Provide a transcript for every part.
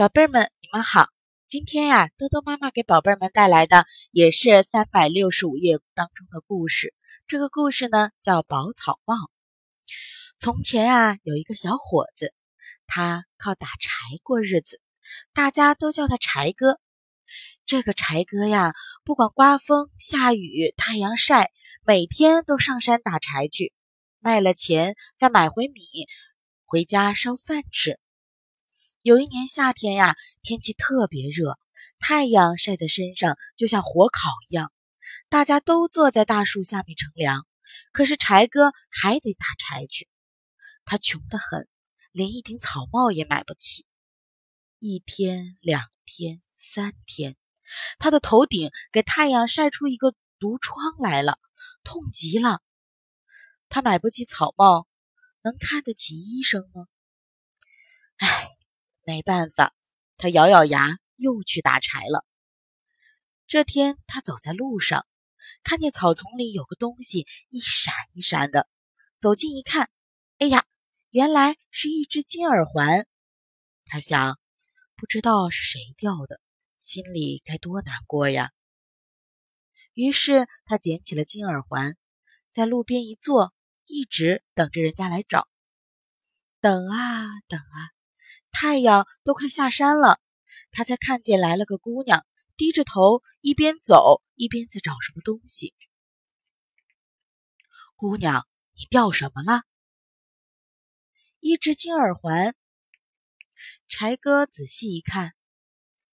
宝贝儿们，你们好！今天呀，多多妈妈给宝贝儿们带来的也是三百六十五页当中的故事。这个故事呢，叫《宝草帽》。从前啊，有一个小伙子，他靠打柴过日子，大家都叫他柴哥。这个柴哥呀，不管刮风下雨、太阳晒，每天都上山打柴去，卖了钱再买回米，回家烧饭吃。有一年夏天呀，天气特别热，太阳晒在身上就像火烤一样，大家都坐在大树下面乘凉。可是柴哥还得打柴去，他穷得很，连一顶草帽也买不起。一天、两天、三天，他的头顶给太阳晒出一个毒疮来了，痛极了。他买不起草帽，能看得起医生吗？唉。没办法，他咬咬牙，又去打柴了。这天，他走在路上，看见草丛里有个东西一闪一闪的，走近一看，哎呀，原来是一只金耳环。他想，不知道是谁掉的，心里该多难过呀。于是他捡起了金耳环，在路边一坐，一直等着人家来找。等啊等啊。太阳都快下山了，他才看见来了个姑娘，低着头一边走一边在找什么东西。姑娘，你掉什么了？一只金耳环。柴哥仔细一看，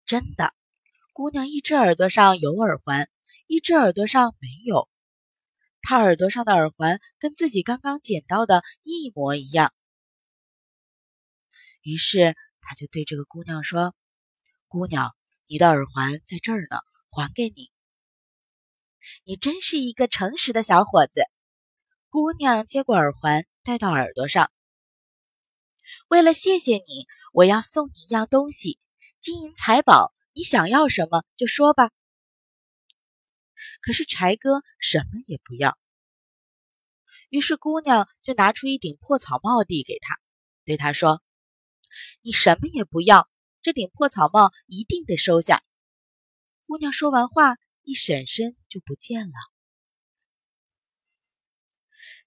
真的，姑娘一只耳朵上有耳环，一只耳朵上没有。她耳朵上的耳环跟自己刚刚捡到的一模一样。于是他就对这个姑娘说：“姑娘，你的耳环在这儿呢，还给你。你真是一个诚实的小伙子。”姑娘接过耳环，戴到耳朵上。为了谢谢你，我要送你一样东西，金银财宝，你想要什么就说吧。可是柴哥什么也不要。于是姑娘就拿出一顶破草帽递给他，对他说。你什么也不要，这顶破草帽一定得收下。姑娘说完话，一闪身就不见了。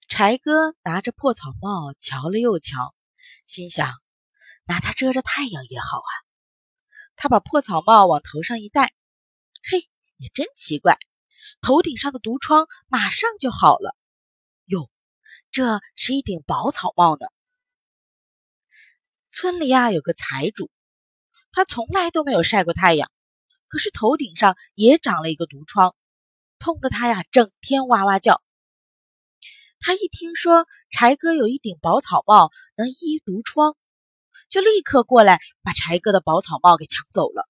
柴哥拿着破草帽瞧了又瞧，心想：拿它遮着太阳也好啊。他把破草帽往头上一戴，嘿，也真奇怪，头顶上的毒疮马上就好了。哟，这是一顶宝草帽呢。村里啊有个财主，他从来都没有晒过太阳，可是头顶上也长了一个毒疮，痛得他呀整天哇哇叫。他一听说柴哥有一顶宝草帽能医毒疮，就立刻过来把柴哥的宝草帽给抢走了。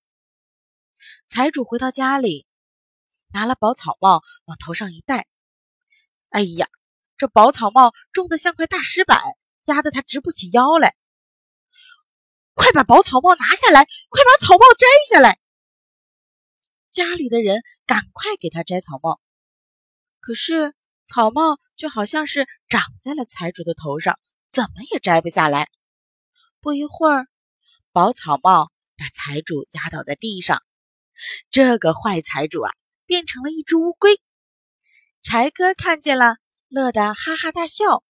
财主回到家里，拿了宝草帽往头上一戴，哎呀，这宝草帽重的像块大石板，压得他直不起腰来。快把宝草帽拿下来！快把草帽摘下来！家里的人赶快给他摘草帽，可是草帽就好像是长在了财主的头上，怎么也摘不下来。不一会儿，宝草帽把财主压倒在地上，这个坏财主啊，变成了一只乌龟。柴哥看见了，乐得哈哈大笑。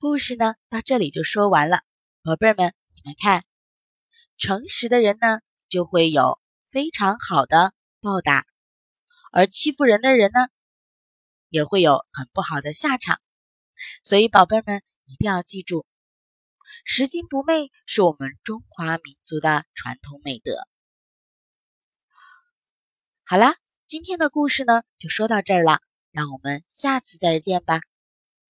故事呢，到这里就说完了。宝贝儿们，你们看，诚实的人呢，就会有非常好的报答；而欺负人的人呢，也会有很不好的下场。所以，宝贝儿们一定要记住，拾金不昧是我们中华民族的传统美德。好啦，今天的故事呢，就说到这儿了，让我们下次再见吧。